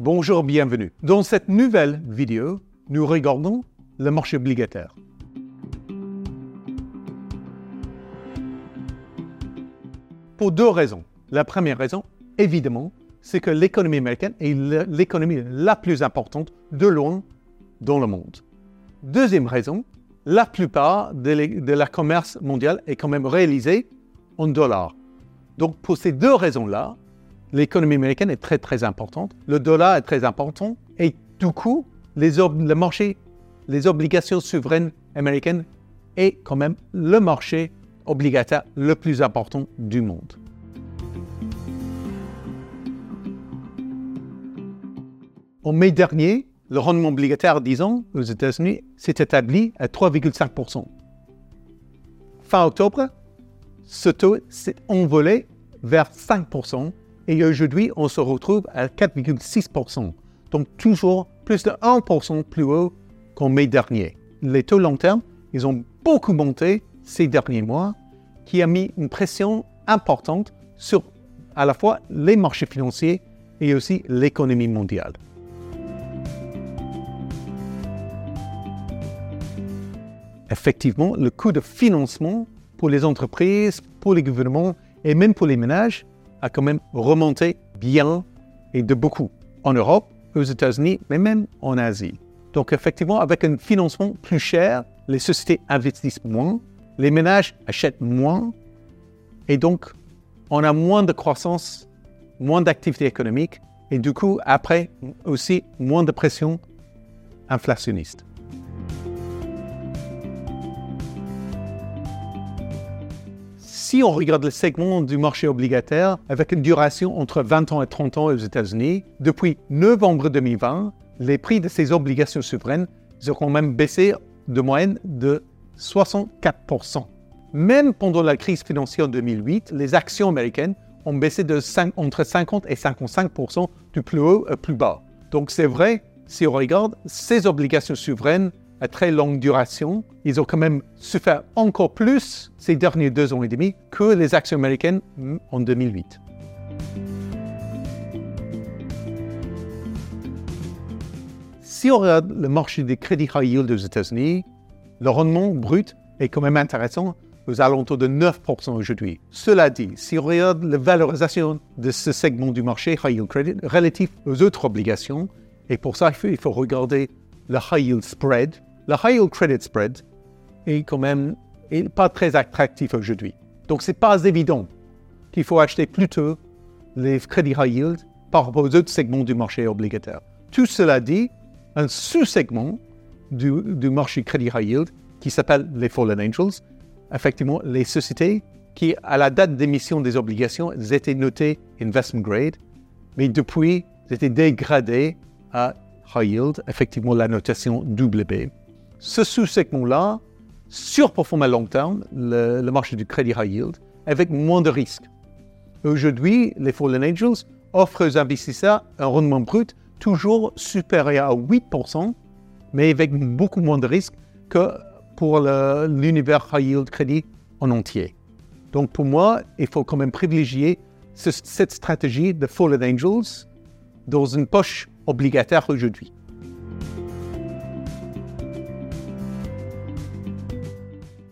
Bonjour, bienvenue. Dans cette nouvelle vidéo, nous regardons le marché obligataire. Pour deux raisons. La première raison, évidemment, c'est que l'économie américaine est l'économie la plus importante de loin dans le monde. Deuxième raison, la plupart de, la commerce mondiale est quand même réalisée en dollars. Donc pour ces deux raisons-là, l'économie américaine est très très importante, le dollar est très important et du coup, les, le marché, les obligations souveraines américaines est quand même le marché obligataire le plus important du monde. En mai dernier, le rendement obligataire 10 ans aux États-Unis s'est établi à 3,5 Fin octobre, ce taux s'est envolé vers 5 et aujourd'hui, on se retrouve à 4,6% donc toujours plus de 1% plus haut qu'en mai dernier. Les taux long terme, ils ont beaucoup monté ces derniers mois, qui a mis une pression importante sur à la fois les marchés financiers et aussi l'économie mondiale. Effectivement, le coût de financement pour les entreprises, pour les gouvernements et même pour les ménages a quand même remonté bien et de beaucoup en Europe, aux États-Unis, mais même en Asie. Donc effectivement, avec un financement plus cher, les sociétés investissent moins, les ménages achètent moins, et donc on a moins de croissance, moins d'activité économique, et du coup, après, aussi moins de pression inflationniste. Si on regarde le segment du marché obligataire avec une duration entre 20 ans et 30 ans aux États-Unis, depuis novembre 2020, les prix de ces obligations souveraines ont même baissé de moyenne de 64% Même pendant la crise financière en 2008, les actions américaines ont baissé de entre 50 et 55% du plus haut au plus bas. Donc c'est vrai, si on regarde, ces obligations souveraines à très longue duration, ils ont quand même souffert encore plus ces derniers deux ans et demi que les actions américaines en 2008. Si on regarde le marché des crédits high yield aux États-Unis, le rendement brut est quand même intéressant aux alentours de 9% aujourd'hui. Cela dit, si on regarde la valorisation de ce segment du marché high yield credit relatif aux autres obligations, et pour ça, il faut regarder le high yield spread, le high yield credit spread est quand même pas très attractif aujourd'hui. Donc, ce n'est pas évident qu'il faut acheter plutôt les crédits high yield par rapport aux autres segments du marché obligataire. Tout cela dit, un sous-segment du, marché crédit high yield qui s'appelle les Fallen Angels, effectivement, les sociétés qui, à la date d'émission des obligations, étaient notées investment grade, mais depuis, étaient dégradées à high yield, effectivement la notation WB. Ce sous-segment-là surperforme à long terme le, marché du crédit high yield avec moins de risques. Aujourd'hui, les Fallen Angels offrent aux investisseurs un rendement brut toujours supérieur à 8%, mais avec beaucoup moins de risques que pour l'univers high yield crédit en entier. Donc pour moi, il faut quand même privilégier cette stratégie de Fallen Angels dans une poche obligataire aujourd'hui.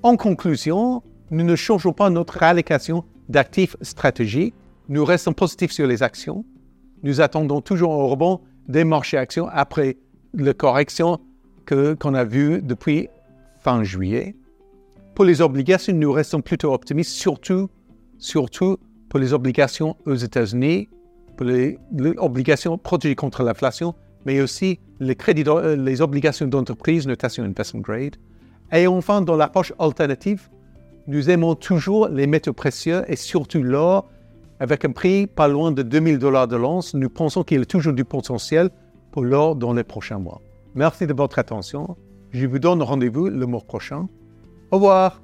En conclusion, nous ne changeons pas notre allocation d'actifs stratégiques. Nous restons positifs sur les actions. Nous attendons toujours un rebond des marchés actions après la correction qu'on a vue depuis fin juillet. Pour les obligations, nous restons plutôt optimistes, surtout, surtout pour les obligations aux États-Unis, les, obligations protégées contre l'inflation, mais aussi les, crédits, les obligations d'entreprise, notation investment grade. Et enfin, dans l'approche alternative, nous aimons toujours les métaux précieux et surtout l'or. Avec un prix pas loin de 2000 dollars de l'once, nous pensons qu'il y a toujours du potentiel pour l'or dans les prochains mois. Merci de votre attention. Je vous donne rendez-vous le mois prochain. Au revoir.